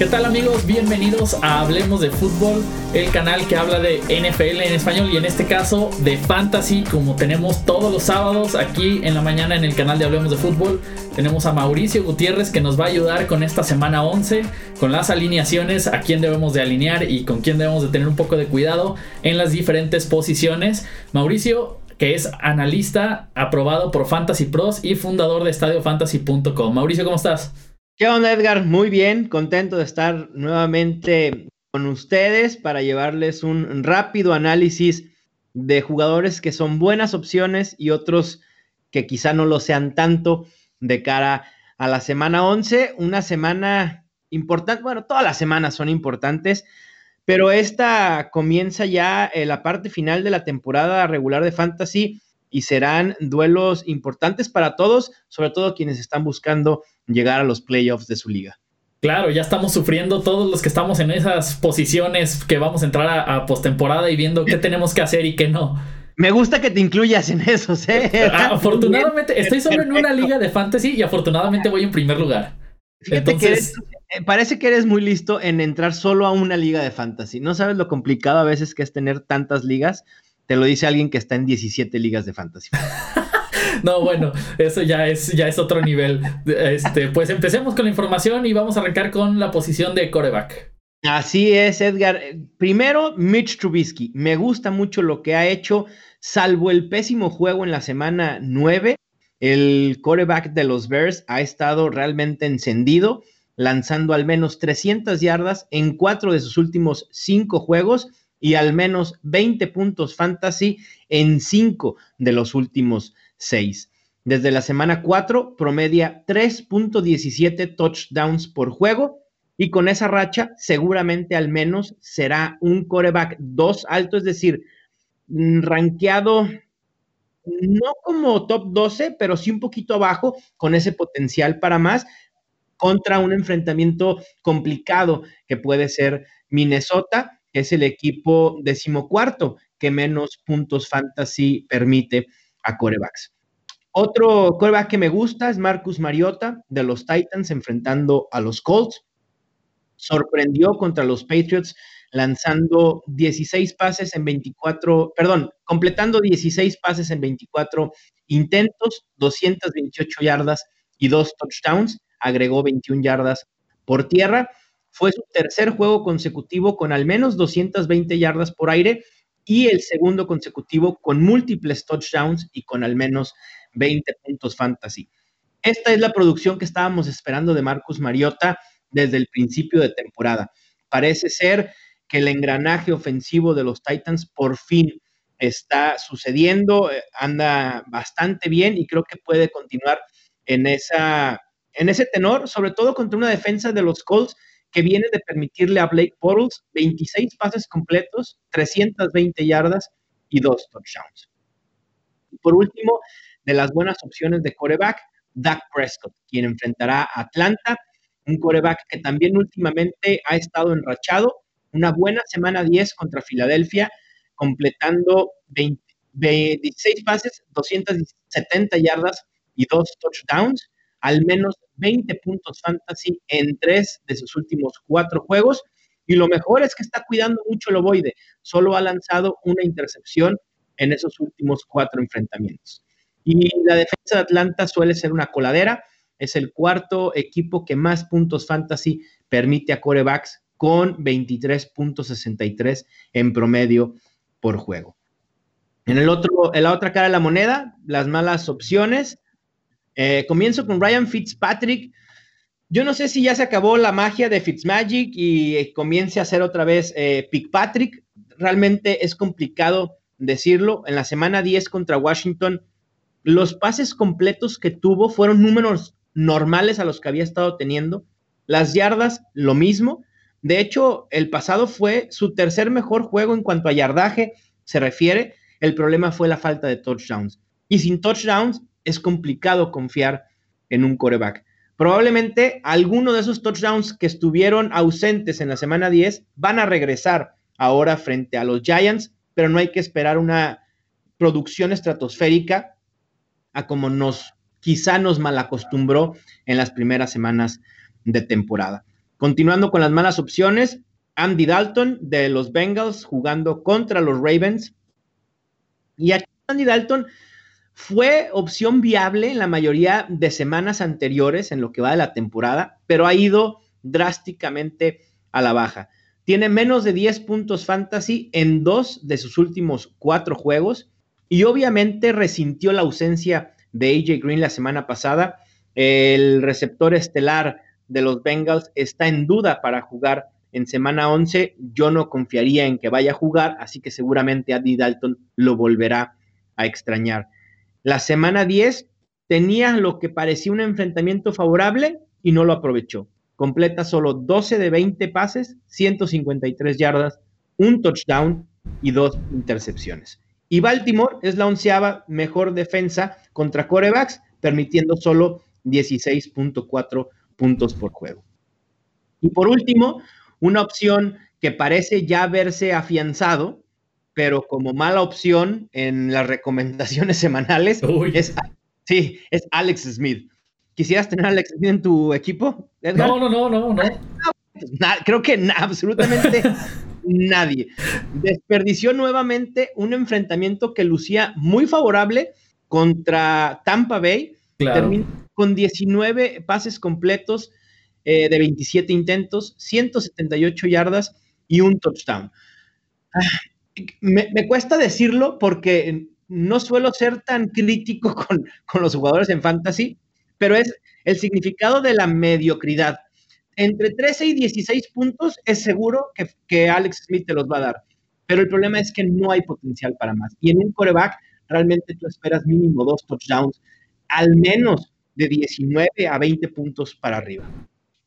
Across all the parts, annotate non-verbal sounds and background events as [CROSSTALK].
¿Qué tal amigos? Bienvenidos a Hablemos de Fútbol, el canal que habla de NFL en español y en este caso de Fantasy, como tenemos todos los sábados aquí en la mañana en el canal de Hablemos de Fútbol. Tenemos a Mauricio Gutiérrez que nos va a ayudar con esta semana 11, con las alineaciones, a quién debemos de alinear y con quién debemos de tener un poco de cuidado en las diferentes posiciones. Mauricio, que es analista aprobado por Fantasy Pros y fundador de estadiofantasy.com. Mauricio, ¿cómo estás? ¿Qué onda, Edgar? Muy bien, contento de estar nuevamente con ustedes para llevarles un rápido análisis de jugadores que son buenas opciones y otros que quizá no lo sean tanto de cara a la semana 11, una semana importante, bueno, todas las semanas son importantes, pero esta comienza ya eh, la parte final de la temporada regular de Fantasy y serán duelos importantes para todos, sobre todo quienes están buscando llegar a los playoffs de su liga. Claro, ya estamos sufriendo todos los que estamos en esas posiciones que vamos a entrar a, postemporada y viendo qué tenemos que hacer y qué no. Me gusta que te incluyas en eso, ¿eh? [LAUGHS] afortunadamente, estoy solo en una liga de fantasy y afortunadamente voy en primer lugar. Fíjate que eh, parece que eres muy listo en entrar solo a una liga de fantasy. No sabes lo complicado a veces que es tener tantas ligas. Te lo dice alguien que está en 17 ligas de fantasy. [LAUGHS] No, bueno, eso ya es, ya es otro nivel. Este, pues empecemos con la información y vamos a arrancar con la posición de coreback. Así es, Edgar. Primero, Mitch Trubisky. Me gusta mucho lo que ha hecho, salvo el pésimo juego en la semana 9. El coreback de los Bears ha estado realmente encendido, lanzando al menos 300 yardas en cuatro de sus últimos cinco juegos y al menos 20 puntos fantasy en cinco de los últimos 6. Desde la semana 4 promedia 3.17 touchdowns por juego y con esa racha seguramente al menos será un coreback 2 alto, es decir, mm, rankeado no como top 12, pero sí un poquito abajo con ese potencial para más contra un enfrentamiento complicado que puede ser Minnesota, que es el equipo decimocuarto que menos puntos fantasy permite a corebacks. Otro coreback que me gusta es Marcus Mariota de los Titans enfrentando a los Colts. Sorprendió contra los Patriots lanzando 16 pases en 24, perdón, completando 16 pases en 24 intentos, 228 yardas y dos touchdowns, agregó 21 yardas por tierra. Fue su tercer juego consecutivo con al menos 220 yardas por aire y el segundo consecutivo con múltiples touchdowns y con al menos 20 puntos fantasy. Esta es la producción que estábamos esperando de Marcus Mariota desde el principio de temporada. Parece ser que el engranaje ofensivo de los Titans por fin está sucediendo, eh, anda bastante bien y creo que puede continuar en, esa, en ese tenor, sobre todo contra una defensa de los Colts que viene de permitirle a Blake Bortles 26 pases completos, 320 yardas y dos touchdowns. Por último, de las buenas opciones de coreback, Dak Prescott, quien enfrentará a Atlanta, un coreback que también últimamente ha estado enrachado, una buena semana 10 contra Filadelfia, completando 26 pases, 270 yardas y dos touchdowns al menos 20 puntos fantasy en tres de sus últimos cuatro juegos. Y lo mejor es que está cuidando mucho el ovoide. Solo ha lanzado una intercepción en esos últimos cuatro enfrentamientos. Y la defensa de Atlanta suele ser una coladera. Es el cuarto equipo que más puntos fantasy permite a corebacks con 23.63 en promedio por juego. En, el otro, en la otra cara de la moneda, las malas opciones. Eh, comienzo con Ryan Fitzpatrick. Yo no sé si ya se acabó la magia de Fitzmagic y eh, comience a hacer otra vez eh, Patrick. Realmente es complicado decirlo. En la semana 10 contra Washington, los pases completos que tuvo fueron números normales a los que había estado teniendo. Las yardas, lo mismo. De hecho, el pasado fue su tercer mejor juego en cuanto a yardaje se refiere. El problema fue la falta de touchdowns. Y sin touchdowns, es complicado confiar en un coreback. Probablemente alguno de esos touchdowns que estuvieron ausentes en la semana 10 van a regresar ahora frente a los Giants, pero no hay que esperar una producción estratosférica a como nos quizá nos malacostumbró en las primeras semanas de temporada. Continuando con las malas opciones, Andy Dalton de los Bengals jugando contra los Ravens. Y aquí Andy Dalton fue opción viable en la mayoría de semanas anteriores en lo que va de la temporada, pero ha ido drásticamente a la baja. Tiene menos de 10 puntos fantasy en dos de sus últimos cuatro juegos y obviamente resintió la ausencia de AJ Green la semana pasada. El receptor estelar de los Bengals está en duda para jugar en semana 11. Yo no confiaría en que vaya a jugar, así que seguramente Andy Dalton lo volverá a extrañar. La semana 10 tenía lo que parecía un enfrentamiento favorable y no lo aprovechó. Completa solo 12 de 20 pases, 153 yardas, un touchdown y dos intercepciones. Y Baltimore es la onceava mejor defensa contra corebacks, permitiendo solo 16.4 puntos por juego. Y por último, una opción que parece ya haberse afianzado, pero como mala opción en las recomendaciones [LAUGHS] semanales, es, sí, es Alex Smith. ¿Quisieras tener a Alex Smith en tu equipo? No, no, no, no, no. creo que absolutamente [LAUGHS] nadie. Desperdició nuevamente un enfrentamiento que lucía muy favorable contra Tampa Bay. Terminó con 19 pases completos eh, de 27 intentos, 178 yardas y un touchdown. Ah, me, cuesta decirlo porque no suelo ser tan crítico [LAUGHS] con, con los jugadores en fantasy, pero es el significado de la mediocridad entre 13 y 16 puntos es seguro que, Alex Smith te los va a dar. Pero el problema es que no hay potencial para más. Y en un coreback realmente tú esperas mínimo dos touchdowns, al menos de 19 a 20 puntos para arriba.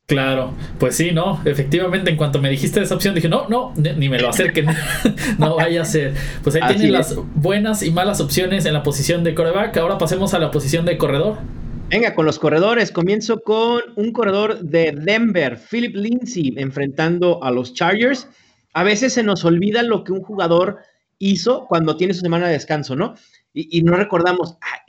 Claro, pues sí, no, efectivamente, en cuanto me dijiste esa opción, dije, no, no, ni me lo acerquen, [LAUGHS] no vaya a ser. Pues ahí tienen las buenas y malas opciones en la posición de coreback. Ahora pasemos a la posición de corredor. Venga, con los corredores. Comienzo con un corredor de Denver, Philip Lindsay, enfrentando a los Chargers. A veces se nos olvida lo que un jugador hizo cuando tiene su semana de descanso, ¿no? Y, no recordamos, ah,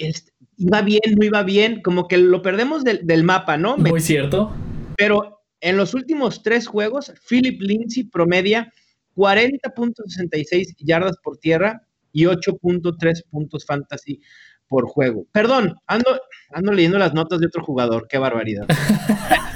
iba bien, no iba bien, como que lo perdemos del, mapa, ¿no? Muy cierto. Pero en los últimos tres juegos, Philip Lindsay promedia 40.66 yardas por tierra y 8.3 puntos fantasy por juego. Perdón, ando, ando leyendo las notas de otro jugador, qué barbaridad. [LAUGHS]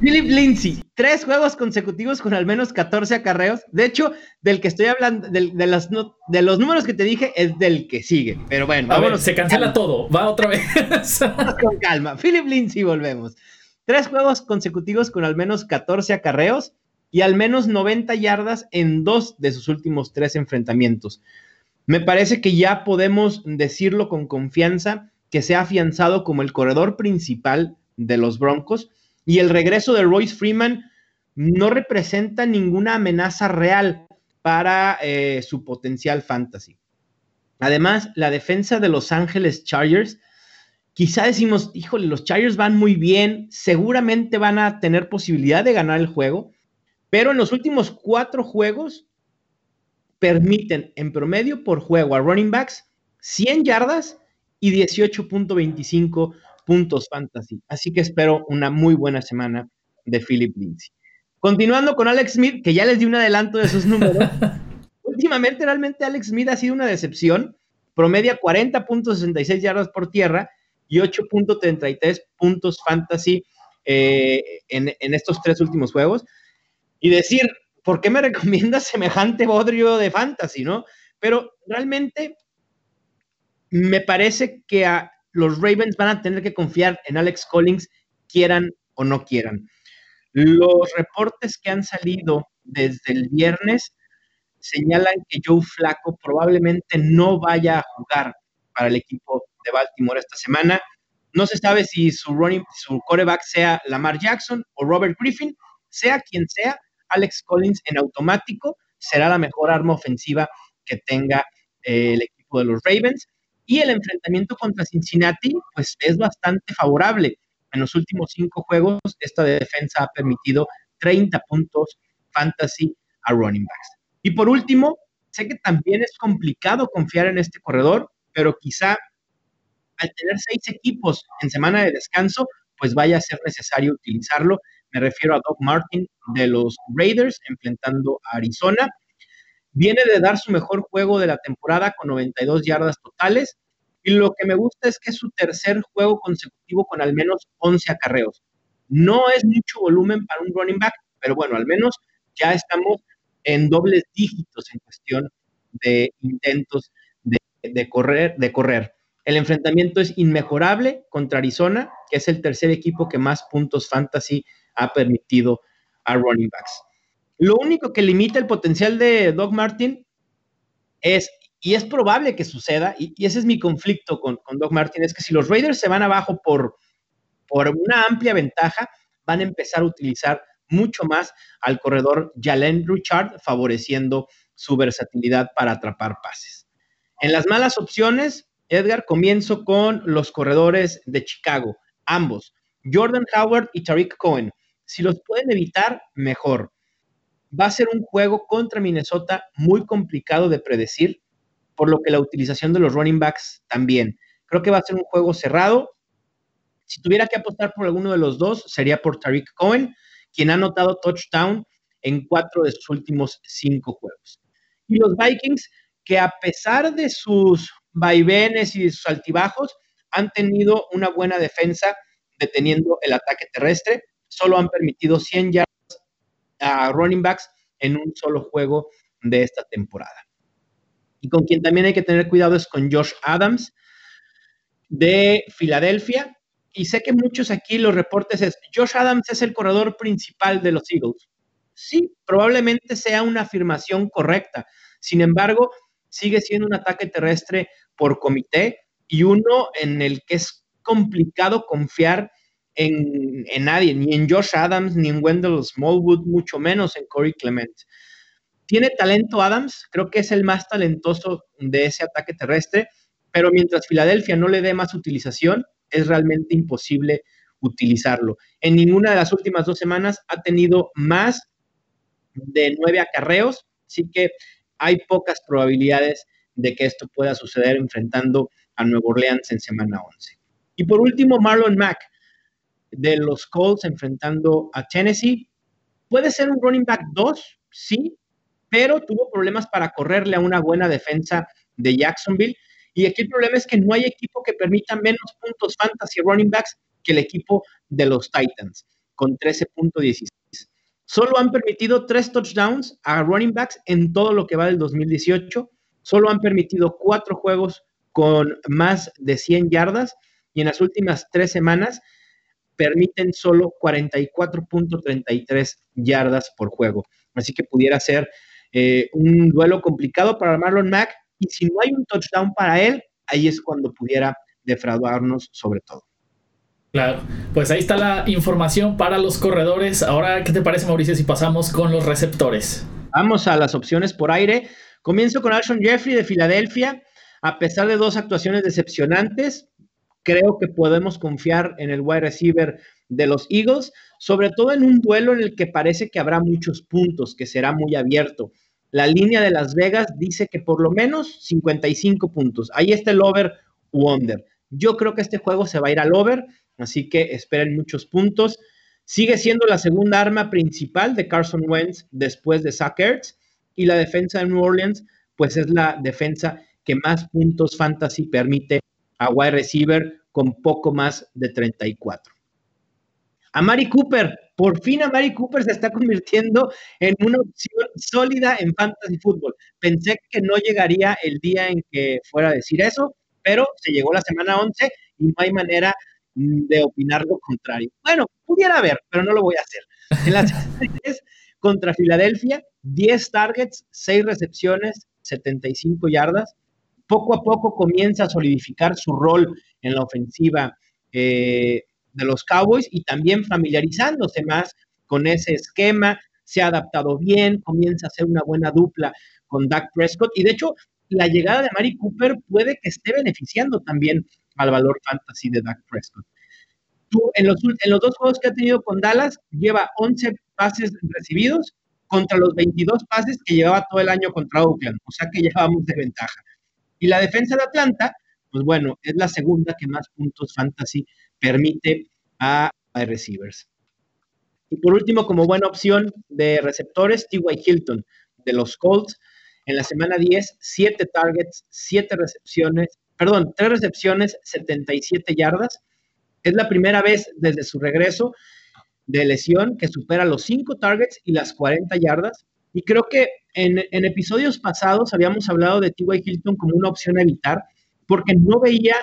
Philip Lindsay, tres juegos consecutivos con al menos 14 acarreos. De hecho, del que estoy hablando, de, las de los números que te dije, es del que sigue. Pero bueno, a se cancela todo, va otra vez. [LAUGHS] con calma. Philip Lindsay, volvemos. Tres juegos consecutivos con al menos 14 acarreos y al menos 90 yardas en dos de sus últimos tres enfrentamientos. Me parece que ya podemos decirlo con confianza que se ha afianzado como el corredor principal de los Broncos y el regreso de Royce Freeman no representa ninguna amenaza real para eh, su potencial fantasy. Además, la defensa de Los Ángeles Chargers, quizá decimos, híjole, los Chargers van muy bien, seguramente van a tener posibilidad de ganar el juego, pero en los últimos cuatro juegos permiten en promedio por juego a running backs 100 yardas y 18.25 puntos fantasy. Así que espero una muy buena semana de Philip Lindsay. Continuando con Alex Smith, que ya les di un adelanto de sus números. [LAUGHS] Últimamente, realmente Alex Smith ha sido una decepción. Promedia 40.66 yardas por tierra y 8.33 puntos fantasy eh, en, en estos tres últimos juegos. Y decir, ¿por qué me [LAUGHS] recomiendas semejante bodrio de fantasy, no? Pero realmente me parece que a los Ravens van a tener que confiar en Alex Collins, quieran o no quieran. Los reportes que han salido desde el viernes señalan que Joe Flaco probablemente no vaya a jugar para el equipo Baltimore esta semana. No se sabe si su running, su quarterback sea Lamar Jackson o Robert Griffin, sea quien sea, Alex Collins en automático será la mejor arma ofensiva que tenga eh, el equipo de los Ravens. Y el enfrentamiento contra Cincinnati, pues es bastante favorable. En los últimos cinco juegos, esta defensa ha permitido 30 puntos fantasy a running backs. Y por último, sé que también es complicado confiar en este corredor, pero quizá al tener seis equipos en semana de descanso, pues vaya a ser necesario utilizarlo. Me refiero a Doug Martin de los Raiders enfrentando a Arizona. Viene de dar su mejor juego de la temporada con 92 yardas totales. Y lo que me gusta es que es su tercer juego consecutivo con al menos 11 acarreos. No es mucho volumen para un running back, pero bueno, al menos ya estamos en dobles dígitos en cuestión de intentos de, correr, de correr. El enfrentamiento es inmejorable contra Arizona, que es el tercer equipo que más puntos fantasy ha permitido a running backs. Lo único que limita el potencial de Doug Martin es, y es probable que suceda, y, ese es mi conflicto con, con, Doug Martin, es que si los Raiders se van abajo por, por una amplia ventaja, van a empezar a utilizar mucho más al corredor Jalen Richard, favoreciendo su versatilidad para atrapar pases. En las malas opciones, Edgar, comienzo con los corredores de Chicago, ambos, Jordan Howard y Tariq Cohen. Si los pueden evitar, mejor. Va a ser un juego contra Minnesota muy complicado de predecir, por lo que la utilización de los running backs también. Creo que va a ser un juego cerrado. Si tuviera que apostar por alguno de los dos, sería por Tariq Cohen, quien ha anotado touchdown en cuatro de sus últimos cinco juegos. Y los Vikings que a pesar de sus vaivenes y sus altibajos, han tenido una buena defensa deteniendo el ataque terrestre. Solo han permitido 100 yardas a running backs en un solo juego de esta temporada. Y con quien también hay que tener cuidado es con Josh Adams de Filadelfia. Y sé que muchos aquí los reportes es, Josh Adams es el corredor principal de los Eagles. Sí, probablemente sea una afirmación correcta. Sin embargo, sigue siendo un ataque terrestre por comité y uno en el que es complicado confiar en, nadie, ni en Josh Adams, ni en Wendell Smallwood, mucho menos en Corey Clement. Tiene talento Adams, creo que es el más talentoso de ese ataque terrestre, pero mientras Filadelfia no le dé más utilización, es realmente imposible utilizarlo. En ninguna de las últimas dos semanas ha tenido más de nueve acarreos, así que hay pocas probabilidades de que esto pueda suceder enfrentando a Nueva Orleans en semana 11. Y por último, Marlon Mack de los Colts enfrentando a Tennessee. Puede ser un running back 2, sí, pero tuvo problemas para correrle a una buena defensa de Jacksonville. Y aquí el problema es que no hay equipo que permita menos puntos fantasy running backs que el equipo de los Titans, con 13.16. Solo han permitido tres touchdowns a running backs en todo lo que va del 2018. Solo han permitido cuatro juegos con más de 100 yardas y en las últimas tres semanas permiten solo 44.33 yardas por juego. Así que pudiera ser eh, un duelo complicado para Marlon Mack y si no hay un touchdown para él, ahí es cuando pudiera defraudarnos sobre todo. Claro, pues ahí está la información para los corredores. Ahora, ¿qué te parece, Mauricio, si pasamos con los receptores? Vamos a las opciones por aire. Comienzo con Alshon Jeffrey de Filadelfia. A pesar de dos actuaciones decepcionantes, creo que podemos confiar en el wide receiver de los Eagles, sobre todo en un duelo en el que parece que habrá muchos puntos, que será muy abierto. La línea de Las Vegas dice que por lo menos 55 puntos. Ahí está el over u under. Yo creo que este juego se va a ir al over Así que esperen muchos puntos. Sigue siendo la segunda arma principal de Carson Wentz después de Zach y la defensa de New Orleans, pues es la defensa que más puntos fantasy permite a wide receiver con poco más de 34. A Mari Cooper, por fin a Mari Cooper se está convirtiendo en una opción sólida en fantasy fútbol. Pensé que no llegaría el día en que fuera a decir eso, pero se llegó la semana 11 y no hay manera de opinar lo contrario. Bueno, pudiera haber, pero no lo voy a hacer. En las [LAUGHS] contra Filadelfia, 10 targets, 6 recepciones, 75 yardas. Poco a poco comienza a solidificar su rol en la ofensiva eh, de los Cowboys y también familiarizándose más con ese esquema. Se ha adaptado bien, comienza a ser una buena dupla con Dak Prescott y de hecho la llegada de Mari Cooper puede que esté beneficiando también al valor fantasy de Dak Prescott. en, los, dos juegos que ha tenido con Dallas, lleva 11 pases recibidos contra los 22 pases que llevaba todo el año contra Oakland, o sea que llevábamos de ventaja. Y la defensa de Atlanta, pues bueno, es la segunda que más puntos fantasy permite a, a receivers. Y por último, como buena opción de receptores, T.Y. Hilton de los Colts. En la semana 10, 7 targets, 7 recepciones, perdón, 3 recepciones, 77 yardas. Es la primera vez desde su regreso de lesión que supera los 5 targets y las 40 yardas. Y creo que en, episodios pasados habíamos hablado de T.Y. Hilton como una opción a evitar porque no veía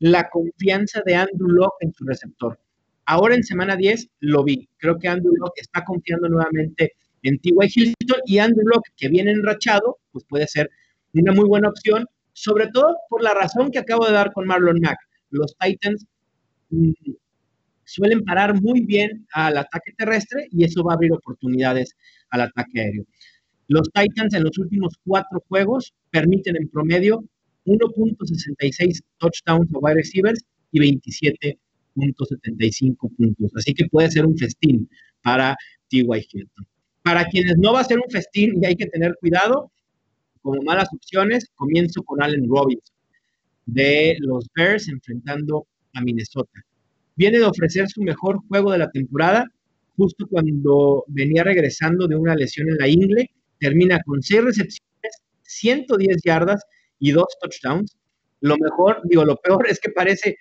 la confianza de Andrew Locke en su receptor. Ahora en semana 10 lo vi. Creo que Andrew Locke está confiando nuevamente en T.Y. Hilton y Andrew Locke, que viene enrachado, pues puede ser una muy buena opción, sobre todo por la razón que acabo de dar con Marlon Mack. Los Titans mm, suelen parar muy bien al ataque terrestre y eso va a abrir oportunidades al ataque aéreo. Los Titans en los últimos cuatro juegos permiten en promedio 1.66 touchdowns a wide receivers y 27.75 puntos. Así que puede ser un festín para T.Y. Hilton. Para quienes no va a ser un festín y hay que tener cuidado, como malas opciones, comienzo con Allen Robinson de los Bears enfrentando a Minnesota. Viene de ofrecer su mejor juego de la temporada, justo cuando venía regresando de una lesión en la ingle, termina con seis recepciones, 110 yardas y dos touchdowns. Lo mejor, digo, lo peor [LAUGHS] es que parece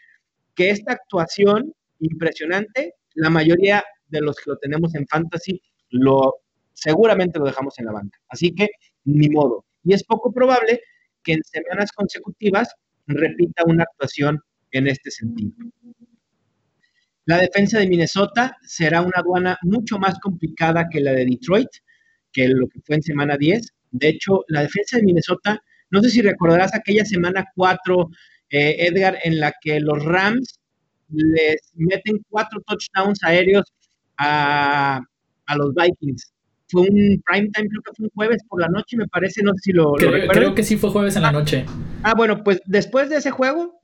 que esta actuación impresionante, la mayoría de los que lo tenemos en fantasy, lo seguramente lo dejamos en la banca. Así que ni modo. Y es poco probable que en semanas consecutivas repita una actuación en este sentido. La defensa de Minnesota será una aduana mucho más complicada que la de Detroit, que lo que fue en semana 10. De hecho, la defensa de Minnesota, no sé si recordarás aquella semana 4, eh, Edgar, en la que los Rams les meten cuatro touchdowns aéreos a, a los Vikings fue un prime time, creo que fue un jueves por la noche, me parece, no sé si lo, creo, creo que sí fue jueves en la noche. Ah, bueno, pues después de ese juego,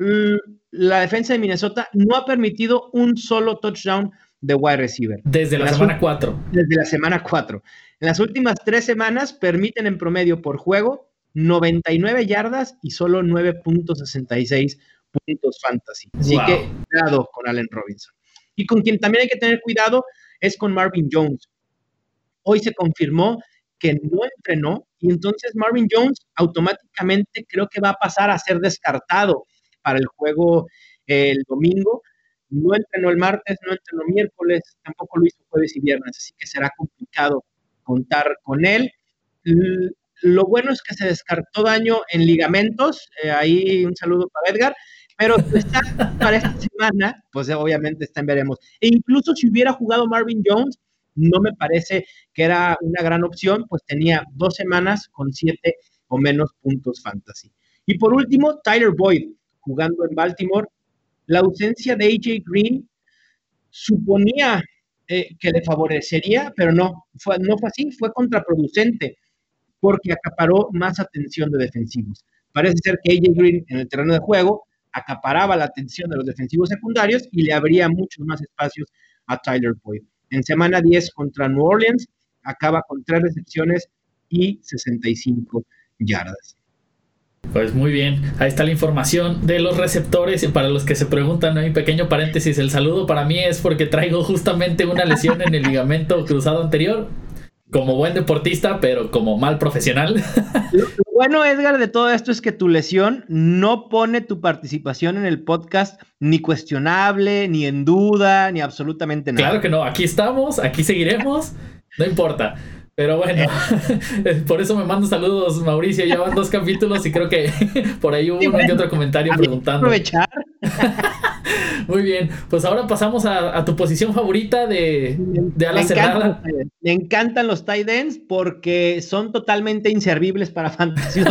la defensa de Minnesota no ha permitido un solo touchdown de wide receiver. Desde la, semana 4. Desde la semana 4. En las últimas tres semanas permiten en promedio por juego 99 yardas y solo 9.66 puntos fantasy. Así que cuidado con Allen Robinson. Y con quien también hay que tener cuidado es con Marvin Jones. Hoy se confirmó que no entrenó y entonces Marvin Jones automáticamente creo que va a pasar a ser descartado para el juego el domingo. No entrenó el martes, no entrenó miércoles, tampoco lo hizo jueves y viernes, así que será complicado contar con él. Lo bueno es que se descartó daño en ligamentos, eh, ahí un saludo para Edgar, pero está para esta [LAUGHS] semana, pues obviamente está en veremos. E incluso si hubiera jugado Marvin Jones, no me parece que era una gran opción, pues tenía dos semanas con siete o menos puntos fantasy. Y por último, Tyler Boyd, jugando en Baltimore. La ausencia de AJ Green suponía eh, que le favorecería, pero no, fue, no fue así, fue contraproducente, porque acaparó más atención de defensivos. Parece ser que AJ Green en el terreno de juego acaparaba la atención de los defensivos secundarios y le abría muchos más espacios a Tyler Boyd. En semana 10 contra New Orleans, acaba con tres recepciones y 65 yardas. Pues muy bien, ahí está la información de los receptores. Y para los que se preguntan, hay un pequeño paréntesis: el saludo para mí es porque traigo justamente una lesión en el ligamento cruzado anterior como buen deportista, pero como mal profesional. Lo, bueno, Edgar, de todo esto es que tu lesión no pone tu participación en el podcast ni cuestionable, ni en duda, ni absolutamente nada. Claro que no, aquí estamos, aquí seguiremos, no importa. Pero bueno, [LAUGHS] por eso me mando saludos, Mauricio. Ya van dos capítulos y creo que [LAUGHS] por ahí hubo uno y otro comentario preguntando. Aprovechar. [LAUGHS] Muy bien, pues ahora pasamos a, tu posición favorita de, de ala cerrada. Me encantan los tight ends porque son totalmente inservibles para fantasy.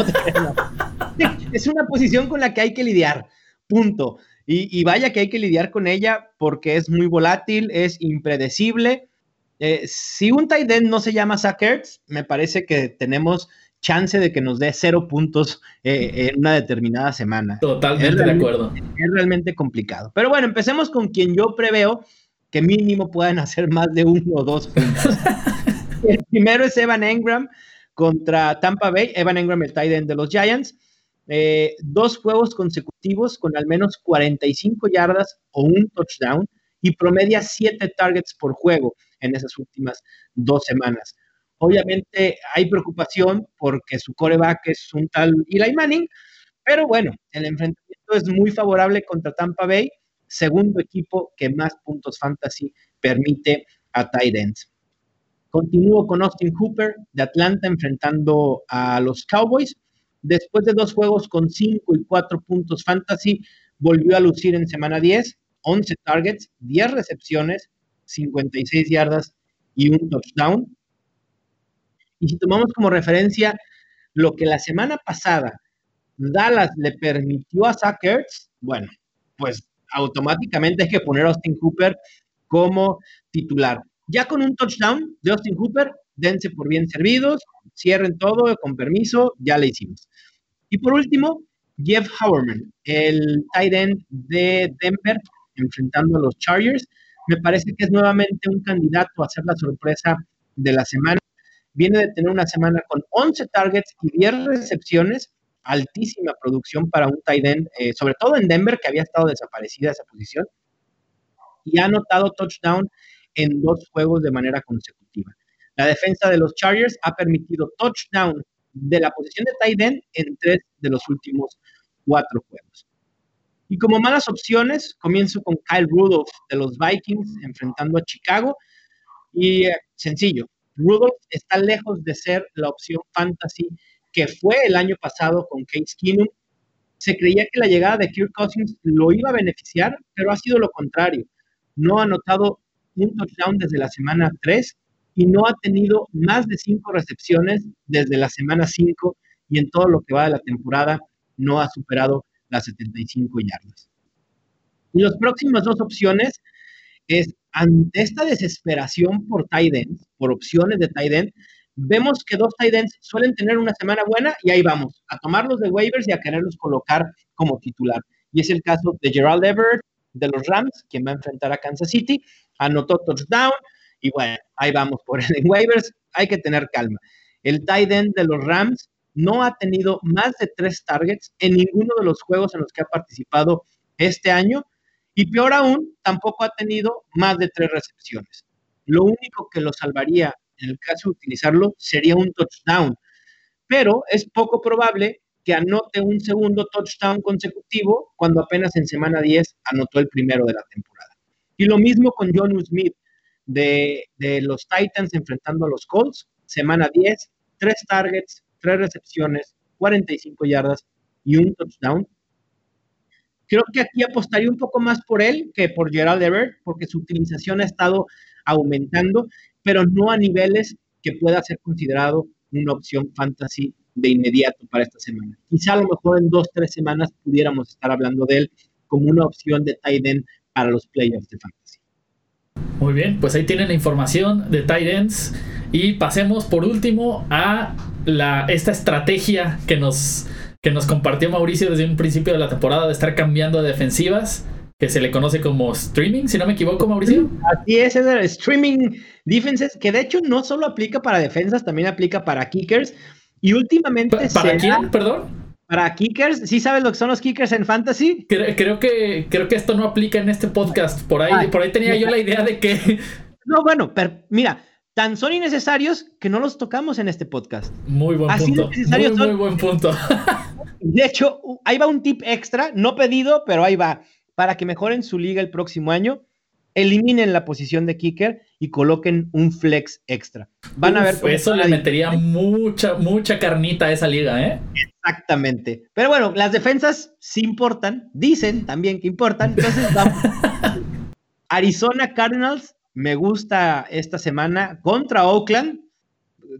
es una posición con la que hay que lidiar, punto. Y, y vaya que hay que lidiar con ella porque es muy volátil, es impredecible eh, si un tight end no se llama Zach me parece que tenemos chance de que nos dé cero puntos eh, en una determinada semana. Totalmente de acuerdo. Es realmente complicado. Pero bueno, empecemos con quien yo preveo que mínimo puedan [LAUGHS] hacer más de uno o dos puntos. [LAUGHS] el primero es Evan Engram contra Tampa Bay. Evan Engram, el tight end de los Giants. Eh, dos juegos consecutivos con al menos 45 yardas o un touchdown y promedia 7 targets por juego en esas últimas dos semanas. Obviamente hay preocupación porque su coreback es un tal Eli Manning, pero bueno, el enfrentamiento es muy favorable contra Tampa Bay, segundo equipo que más puntos fantasy permite a tight ends. Continúo con Austin Cooper de Atlanta enfrentando a los Cowboys. Después de dos juegos con 5 y 4 puntos fantasy, volvió a lucir en semana 10, 11 targets, 10 recepciones, 56 yardas y un touchdown. Y si tomamos como referencia lo que la semana pasada Dallas le permitió a Zach bueno, pues automáticamente hay que poner a Austin Cooper como titular. Ya con un touchdown de Austin Cooper, dense por bien servidos, cierren todo con permiso, ya le hicimos. Y por último, Jeff Howerman, el tight end de Denver, enfrentando a los Chargers. Me parece que es nuevamente un candidato a ser la sorpresa de la semana. Viene de tener una semana con 11 targets y 10 recepciones, altísima producción para un tight end, eh, sobre todo en Denver, que había estado desaparecida esa posición, y ha anotado touchdown en dos juegos de manera consecutiva. La defensa de los Chargers ha permitido touchdown de la posición de tight end en tres de los últimos cuatro juegos. Y como malas opciones, comienzo con Kyle Rudolph de los Vikings enfrentando a Chicago. Y eh, sencillo, Rudolph está lejos de ser la opción fantasy que fue el año pasado con Case Keenum. Se creía que la llegada de Kirk Cousins lo iba a beneficiar, pero ha sido lo contrario. No ha anotado un touchdown desde la semana 3 y no ha tenido más de 5 recepciones desde la semana 5 y en todo lo que va de la temporada no ha superado las 75 yardas. Y las próximas dos opciones es ante esta desesperación por tight por opciones de tight vemos que dos tight ends suelen tener una semana buena y ahí vamos, a tomarlos de waivers y a quererlos colocar como titular. Y es el caso de Gerald Everett de los Rams, quien va a enfrentar a Kansas City, anotó touchdown y bueno, ahí vamos por el waivers, hay que tener calma. El tight end de los Rams no ha tenido más de tres targets en ninguno de los juegos en los que ha participado este año y peor aún, tampoco ha tenido más de tres recepciones. Lo único que lo salvaría en el caso de utilizarlo sería un touchdown, pero es poco probable que anote un segundo touchdown consecutivo cuando apenas en semana 10 anotó el primero de la temporada. Y lo mismo con John Smith de, de los Titans enfrentando a los Colts, semana 10, tres targets, tres recepciones, 45 yardas y un touchdown. Creo que aquí apostaría un poco más por él que por Gerald Everett, porque su utilización ha estado aumentando, pero no a niveles que pueda ser considerado una opción fantasy de inmediato para esta semana. Quizá a lo mejor en dos, tres semanas pudiéramos estar hablando de él como una opción de tight end para los playoffs de fantasy. Muy bien, pues ahí tienen la información de tight ends y pasemos por último a la, esta estrategia que nos, que nos compartió Mauricio desde un principio de la temporada de estar cambiando de defensivas, que se le conoce como streaming, si no me equivoco, Mauricio. Así es, es el streaming defenses, que de hecho no solo aplica para defensas, también aplica para kickers. Y últimamente... ¿Para quién, perdón? Para kickers, ¿sí sabes lo que son los kickers en fantasy? Creo, que, creo que esto no aplica en este podcast. Por ahí, por ahí tenía yo la idea de que... No, bueno, pero mira, tan son innecesarios que no los tocamos en este podcast. Muy buen punto. Muy, muy buen punto. [LAUGHS] De hecho, ahí va un tip extra, no pedido, pero ahí va. Para que mejoren su liga el próximo año, eliminen la posición de kicker y coloquen un flex extra. Van a ver. Eso le metería mucha, mucha carnita a esa liga, ¿eh? Exactamente. Pero bueno, las defensas sí importan, dicen también que importan. Entonces vamos. [LAUGHS] Arizona Cardinals me gusta esta semana contra Oakland.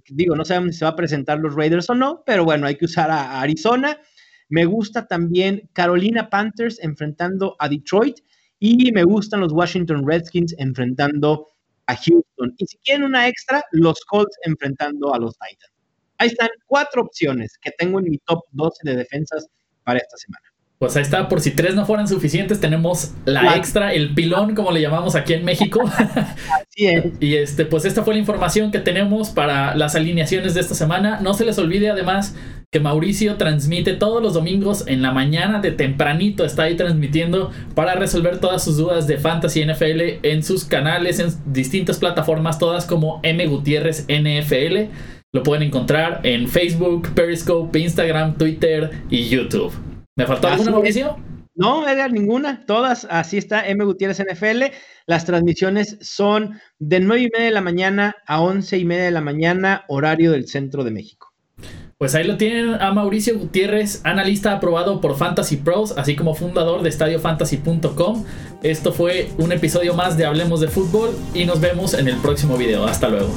Digo, no sabemos si se va a presentar los Raiders o no, pero bueno, hay que usar a Arizona. Me gusta también Carolina Panthers enfrentando a Detroit y me gustan los Washington Redskins enfrentando a Houston. Y si quieren una extra, los Colts enfrentando a los Titans. Ahí están cuatro opciones que tengo en mi top 12 de defensas para esta semana. Pues ahí está, por si tres no fueran suficientes, tenemos la extra, el pilón, como le llamamos aquí en México. [LAUGHS] Así es. [LAUGHS] Y este, pues esta fue la información que tenemos para las alineaciones de esta semana. No se les olvide además que Mauricio transmite todos los domingos en la mañana de tempranito. Está ahí transmitiendo para resolver todas sus dudas de Fantasy NFL en sus canales, en distintas plataformas, todas como M Gutiérrez NFL. Lo pueden encontrar en Facebook, Periscope, Instagram, Twitter y YouTube. ¿Me faltó alguna, Mauricio? No, Edgar, ninguna. Todas, así está M Gutiérrez NFL. Las transmisiones son de 9 y media de la mañana a 11 y media de la mañana, horario del centro de México. Pues ahí lo tienen a Mauricio Gutiérrez, analista aprobado por Fantasy Pros, así como fundador de estadiofantasy.com. Esto fue un episodio más de Hablemos de Fútbol y nos vemos en el próximo video. Hasta luego.